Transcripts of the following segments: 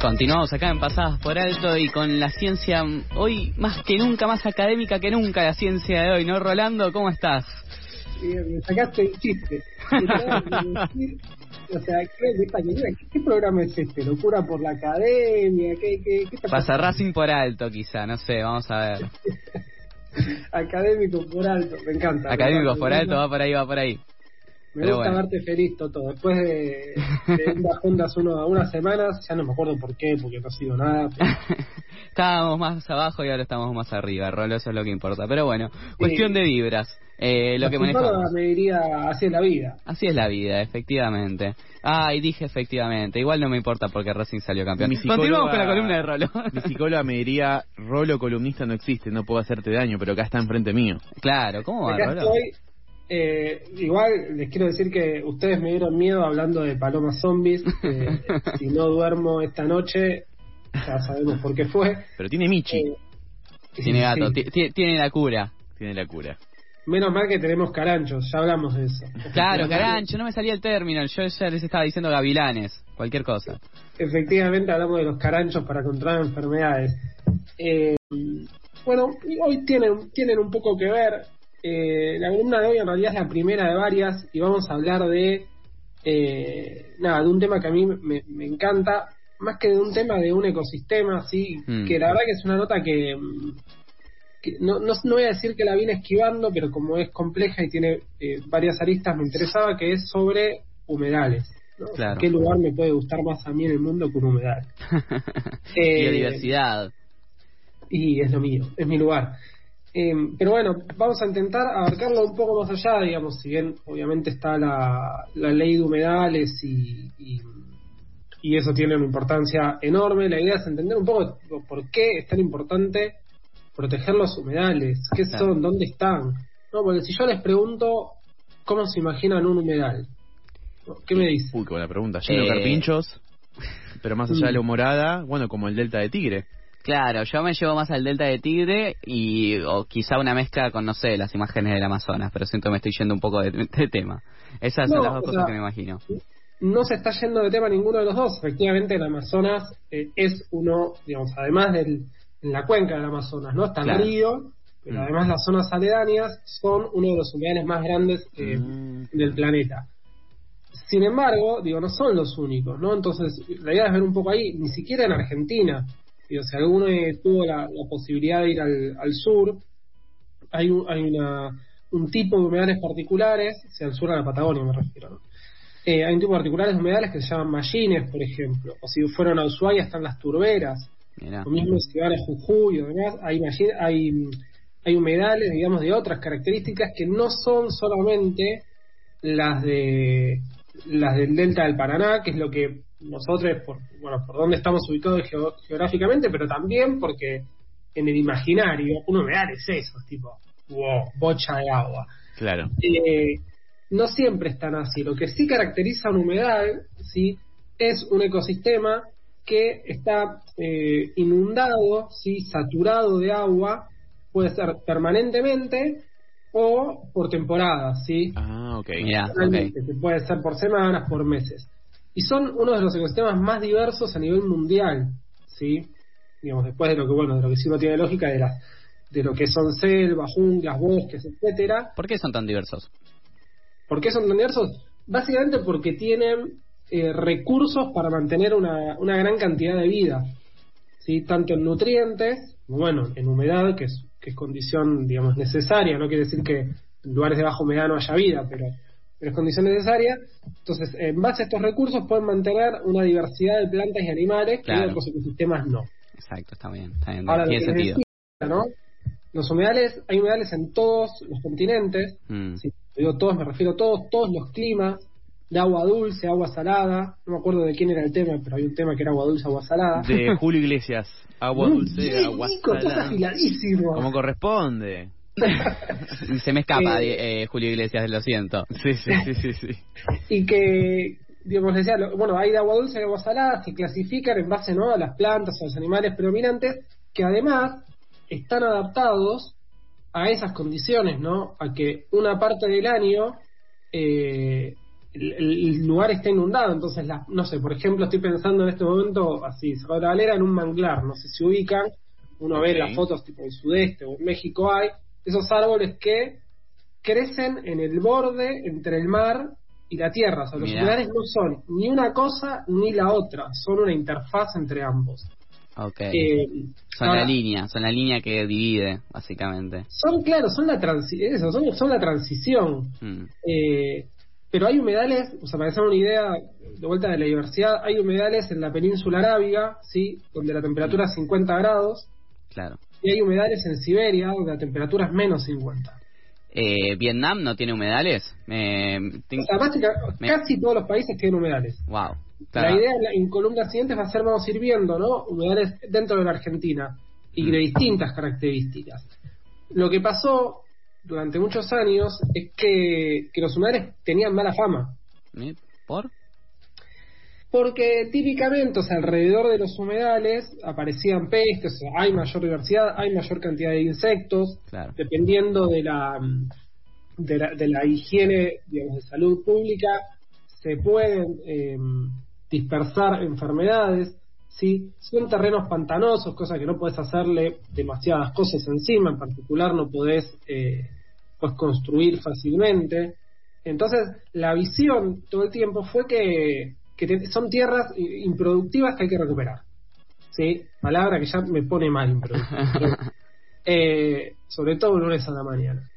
Continuamos acá en Pasadas por Alto y con la ciencia hoy más que nunca, más académica que nunca la ciencia de hoy, ¿no, Rolando? ¿Cómo estás? Bien, me sacaste el chiste. o sea, ¿qué, ¿qué, programa es este? ¿Locura por la academia? ¿Qué, qué, qué está Pasa Racing por alto, quizá, no sé, vamos a ver. Académico por alto, me encanta. Académico por alto, va por ahí, va por ahí. Me gusta verte feliz, Toto. Después de, de un bajón de hace unas semanas, ya no me acuerdo por qué, porque no ha sido nada. Estábamos más abajo y ahora estamos más arriba, Rolo, eso es lo que importa. Pero bueno, cuestión de vibras. Eh, lo que manejamos. me diría, así es la vida. Así es la vida, efectivamente. Ah, y dije efectivamente. Igual no me importa porque Racing salió campeón. Continuamos con la columna de Rolo. mi psicóloga me diría, Rolo columnista no existe, no puedo hacerte daño, pero acá está enfrente mío. Claro, ¿cómo va, Rolo? Eh, igual les quiero decir que ustedes me dieron miedo hablando de palomas zombies. Eh, si no duermo esta noche, ya sabemos por qué fue. Pero tiene Michi. Eh, tiene gato, tiene la cura. Tiene la cura. Menos mal que tenemos caranchos, ya hablamos de eso. Claro, carancho, no me salía el término, yo ya les estaba diciendo gavilanes, cualquier cosa. Efectivamente hablamos de los caranchos para controlar enfermedades. bueno, hoy tienen, tienen un poco que ver, eh, la columna de hoy en realidad es la primera de varias y vamos a hablar de eh, nada de un tema que a mí me, encanta más que de un tema de un ecosistema sí mm. que la verdad que es una nota que, no, no, voy a decir que la viene esquivando pero como es compleja y tiene eh, varias aristas me interesaba que es sobre humedales ¿Qué lugar me puede gustar más a mí en el mundo que un humedal? Biodiversidad. Y es lo mío, es mi lugar. Eh, pero bueno, vamos a intentar abarcarlo un poco más allá, digamos, si bien obviamente está la, la ley de humedales y, y, eso tiene una importancia enorme, la idea es entender un poco por qué es tan importante proteger los humedales, qué son, dónde están. No, porque si yo les pregunto cómo se imaginan un humedal, ¿qué me dicen? Uy, qué buena pregunta, lleno de eh, carpinchos, pero más allá de la humorada, bueno, como el delta de Tigre. Claro, yo me llevo más al delta de Tigre y o quizá una mezcla con, no sé, las imágenes del Amazonas, pero siento que me estoy yendo un poco de, tema. Esas son las dos cosas que me imagino. No se está yendo de tema ninguno de los dos. Efectivamente, el Amazonas eh, es uno, digamos, además de la cuenca del Amazonas, ¿no? Está el río, pero mm. además las zonas aledañas son uno de los humedales más grandes eh, mm. del planeta. Sin embargo, digo, no son los únicos, ¿no? Entonces, la idea es ver un poco ahí, ni siquiera en Argentina Digo, si alguno tuvo la, posibilidad de ir al, sur, hay, un, hay una, un tipo de humedales particulares, sea al sur a la Patagonia me refiero, eh, hay un tipo de particulares de humedales que se llaman mallines, por ejemplo, o si fueron a Ushuaia están las turberas, lo mismo si van a Jujuy o demás, hay, hay, hay humedales, digamos, de otras características que no son solamente las de las del delta del Paraná, que es lo que nosotros, por, bueno, por dónde estamos ubicados geográficamente, pero también porque en el imaginario un humedal es eso, tipo, wow, bocha de agua. Claro. Eh, no siempre están así. Lo que sí caracteriza un humedal, ¿sí? es un ecosistema que está eh, inundado, ¿sí? saturado de agua, puede ser permanentemente o por temporadas, ¿sí? Ah, ok. Puede ser por semanas, por meses y son uno de los ecosistemas más diversos a nivel mundial, ¿sí? Digamos, después de lo que, bueno, de lo que sí no tiene lógica de, las de lo que son selvas, junglas, bosques, etcétera. ¿Por qué son tan diversos? ¿Por qué son tan diversos? Básicamente porque tienen eh, recursos para mantener una, una gran cantidad de vida, ¿sí? Tanto en nutrientes, bueno, en humedad, que es, que es condición, digamos, necesaria, no quiere decir que en lugares de baja humedad no haya vida, pero pero es condición necesaria. Entonces, en base a estos recursos pueden mantener una diversidad de plantas y animales que otros ecosistemas no. Exacto, está bien, está bien. Ahora, tiene sentido. ¿no? Los humedales, hay humedales en todos los continentes. Mm. digo todos, me refiero a todos, todos los climas. de agua dulce, agua salada. No me acuerdo de quién era el tema, pero hay un tema que era agua dulce, agua salada. De Julio Iglesias. Agua dulce, agua salada. afiladísimo. Como corresponde. Se me escapa, Eh, eh, Julio Iglesias, lo siento. Sí, sí, sí, sí. sí. y que digamos decía lo- bueno hay de agua dulce y agua salada se clasifican en base no a las plantas o a los animales predominantes que además están adaptados a esas condiciones no a que una parte del año eh, el, el lugar está inundado entonces la, no sé por ejemplo estoy pensando en este momento así sobre la galera en un manglar no sé si ubican uno ve las fotos tipo en sudeste o en México hay esos árboles que crecen en el borde entre el mar y la tierra. O sea, los humedales no son ni una cosa ni la otra, son una interfaz entre ambos. Ok. Eh, son ahora, la línea, son la línea que divide, básicamente. Son, claro, son la, transi eso, son, son la transición. Mm. Eh, pero hay humedales, o sea, para hacer una idea de vuelta de la diversidad, hay humedales en la península arábiga, ¿sí? donde la temperatura es 50 grados, Claro. Y hay humedales en Siberia, donde la temperatura es menos 50. Eh, ¿Vietnam no tiene humedales? Eh, ten- O sea, Me- casi todos los países tienen humedales. Wow. Claro. La idea en, la- en columnas siguientes va a ser, vamos a ir viendo, ¿no? Humedales dentro de la Argentina y Mm. de distintas características. Lo que pasó durante muchos años es que, que los humedales tenían mala fama. ¿Eh? ¿Por? Porque típicamente, o sea, alrededor de los humedales aparecían pestes, o sea, hay mayor diversidad, hay mayor cantidad de insectos, Claro. dependiendo de la, de la, de la higiene, digamos, de salud pública, se pueden eh, dispersar enfermedades, ¿sí? Son terrenos pantanosos, cosa que no puedes hacerle demasiadas cosas encima, en particular no podés eh, pues construir fácilmente. Entonces, la visión todo el tiempo fue que, que te- son tierras i- improductivas que hay que recuperar. ¿Sí? Palabra que ya me pone mal improductiva. eh, sobre todo un lunes a la mañana.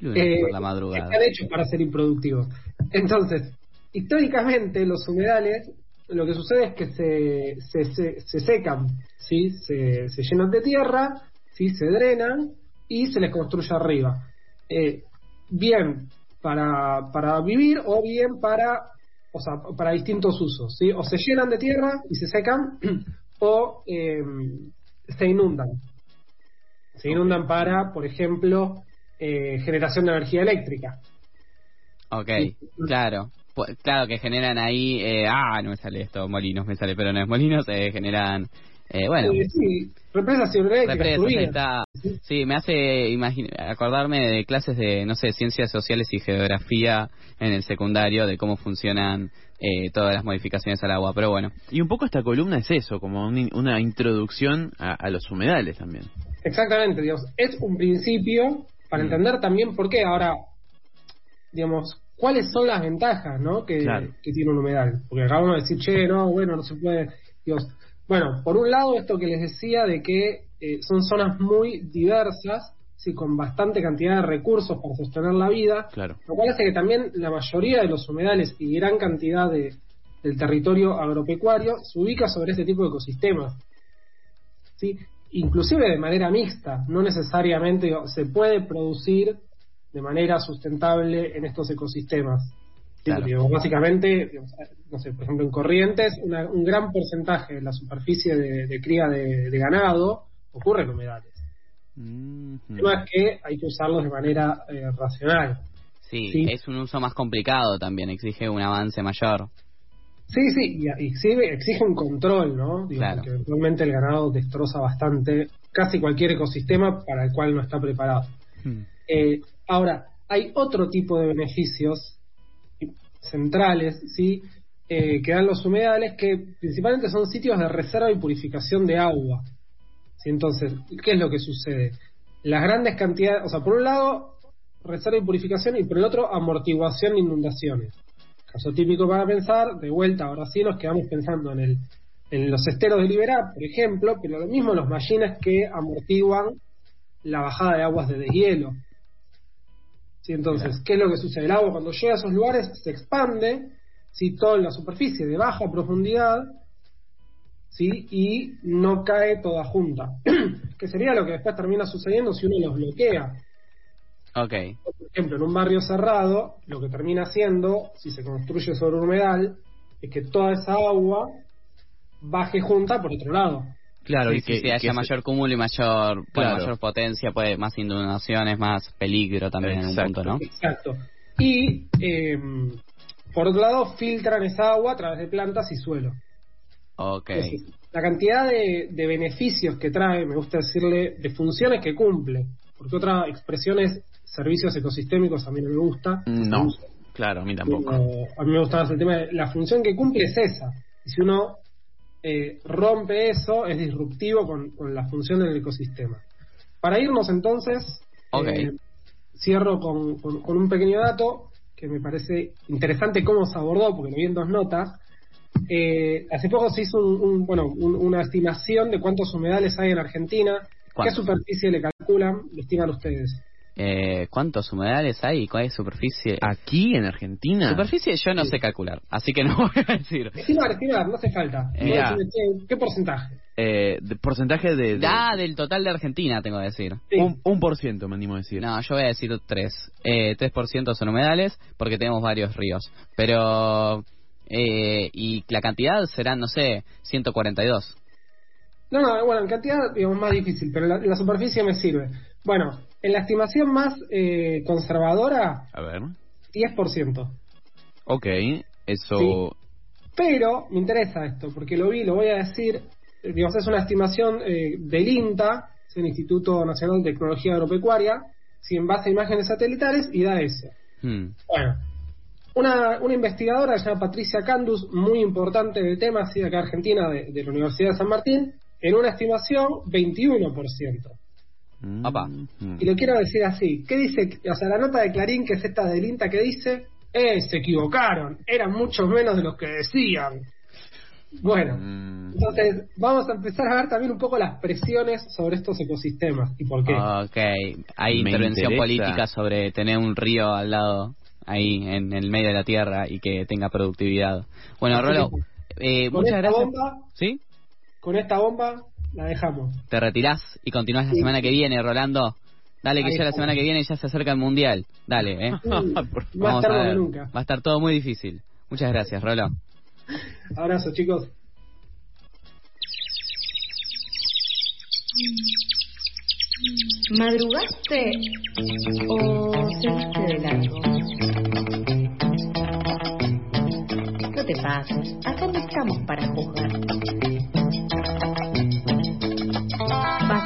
Lunes Eh, por la madrugada. Están hechos para ser improductivos. Entonces, históricamente los humedales, lo que sucede es que se, se, se, se secan, ¿sí? se, se llenan de tierra, ¿sí? se drenan y se les construye arriba. Eh, bien para, para vivir o bien para, o sea, para distintos usos. ¿sí? O se llenan de tierra y se secan o eh, se inundan. Se inundan para, por ejemplo, eh, generación de energía eléctrica. Ok, claro. Claro que generan ahí, eh, ah, no me sale esto, molinos me sale, pero no es molinos, eh, generan, eh, bueno, sí, represas hidroeléctricas, represas, ahí turbinas. está. Sí, me hace imagin- acordarme de clases de, no sé, ciencias sociales y geografía en el secundario, de cómo funcionan eh, todas las modificaciones al agua, pero bueno. Y un poco esta columna es eso, como un una introducción a, a los humedales también. Exactamente, digamos, es un principio para Mm. entender también por qué. Ahora, digamos, cuáles son las ventajas ¿no? que, Claro. que tiene un humedal. Porque acabamos de decir, che, no, bueno, no se puede. Digamos, bueno, por un lado, esto que les decía de que eh, son zonas muy diversas, sí, con bastante cantidad de recursos para sostener la vida, Claro. lo cual hace que también la mayoría de los humedales y gran cantidad de, del territorio agropecuario se ubica sobre este tipo de ecosistemas. ¿sí? Inclusive de manera mixta, no necesariamente digo, se puede producir de manera sustentable en estos ecosistemas. ¿Sí? Claro. Digo, básicamente, digamos, no sé, por ejemplo, en Corrientes, una- un gran porcentaje de la superficie de, de cría de, de ganado ocurre en humedales. El tema es que hay que usarlos de manera eh, racional. Sí, Sí. es un uso más complicado también, exige un avance mayor. Sí, sí, y exige un control, ¿no? Digo, Claro. Porque eventualmente el ganado destroza bastante casi cualquier ecosistema para el cual no está preparado. Hmm. Eh, ahora, hay otro tipo de beneficios centrales, ¿sí? Eh, que dan los humedales, que principalmente son sitios de reserva y purificación de agua. ¿Sí? Entonces, ¿qué es lo que sucede? Las grandes cantidades, o sea, por un lado, reserva y purificación, y por el otro, amortiguación de inundaciones. Caso típico para pensar, de vuelta, ahora sí nos quedamos pensando en el en los esteros de Liberá, por ejemplo, pero lo mismo los mallines que amortiguan la bajada de aguas de deshielo. ¿Sí? Entonces, ¿qué es lo que sucede? El agua cuando llega a esos lugares se expande, ¿sí? toda la superficie de baja profundidad, ¿sí? y no cae toda junta. que sería lo que después termina sucediendo si uno los bloquea. Ok. Por ejemplo, en un barrio cerrado, lo que termina siendo, si se construye sobre un humedal, es que toda esa agua baje junta por otro lado. Claro, Sí, y sí, que, sí, y haya que se- mayor cúmulo y mayor, bueno, Claro. mayor potencia, puede más inundaciones, más peligro también en un Exacto. punto, ¿no? Exacto. Y, eh, por otro lado, filtran esa agua a través de plantas y suelo. Ok. Entonces, la cantidad de, de beneficios que trae, me gusta decirle, de funciones que cumple, porque otra expresión es servicios ecosistémicos, a mí no me gusta. No, claro, a mí tampoco. Pero a mí me gusta más el tema de la función que cumple es esa. Y si uno eh, rompe eso, es disruptivo con, con la función del ecosistema. Para irnos entonces, eh, cierro con, con- con un pequeño dato que me parece interesante cómo se abordó, porque lo vi en dos notas. Eh, hace poco se hizo un, un- bueno, un- una estimación de cuántos humedales hay en Argentina, qué superficie le calculan, lo estiman ustedes. Eh, ¿Cuántos humedales hay? ¿Cuál es superficie? Aquí en Argentina. Superficie yo no Sí. sé calcular, así que no voy a decir. Estimar, estimar, no hace falta. Eh, No decime ¿Qué, qué porcentaje? Eh, de- porcentaje de, de- Ah, del total de Argentina tengo que decir. Sí. un, un por ciento, me animo a decir. No, yo voy a decir 3. Eh, 3% son humedales porque tenemos varios ríos. Pero... Eh, y la cantidad serán, no sé, 142. No, no, bueno, en cantidad, digamos, más difícil, pero la, la superficie me sirve. Bueno, en la estimación más eh, conservadora, A ver. 10%. Ok, eso. Pero me interesa esto, porque lo vi, lo voy a decir, digamos, es una estimación eh, del INTA, es el Instituto Nacional de Tecnología Agropecuaria, si en base a imágenes satelitales, y da eso. Hmm. Bueno, una, una investigadora se llama Patricia Candus, muy importante del tema, de acá Argentina, de, de la Universidad de San Martín, en una estimación 21%. Mm, mm. Y lo quiero decir así, ¿qué dice? O sea, la nota de Clarín, que es esta del INTA, que dice, eh, se equivocaron, eran muchos menos de los que decían. Bueno, Mm. entonces vamos a empezar a ver también un poco las presiones sobre estos ecosistemas y por qué. Ok, hay Me intervención interesa. política sobre tener un río al lado, ahí en el medio de la tierra y que tenga productividad. Bueno, Rolo, eh, muchas gracias. bomba, ¿Sí? Con esta bomba la dejamos. Te retirás y continuás la Sí. semana que viene, Rolando. Dale, que Ahí ya la semana que viene ya se acerca el mundial. Dale, ¿eh? Mm, más Vamos a ver. nunca. Va a estar todo muy difícil. Muchas gracias, Rolo. Abrazo, chicos. ¿Madrugaste o seguiste de largo? No te pases, acá no estamos para juzgar.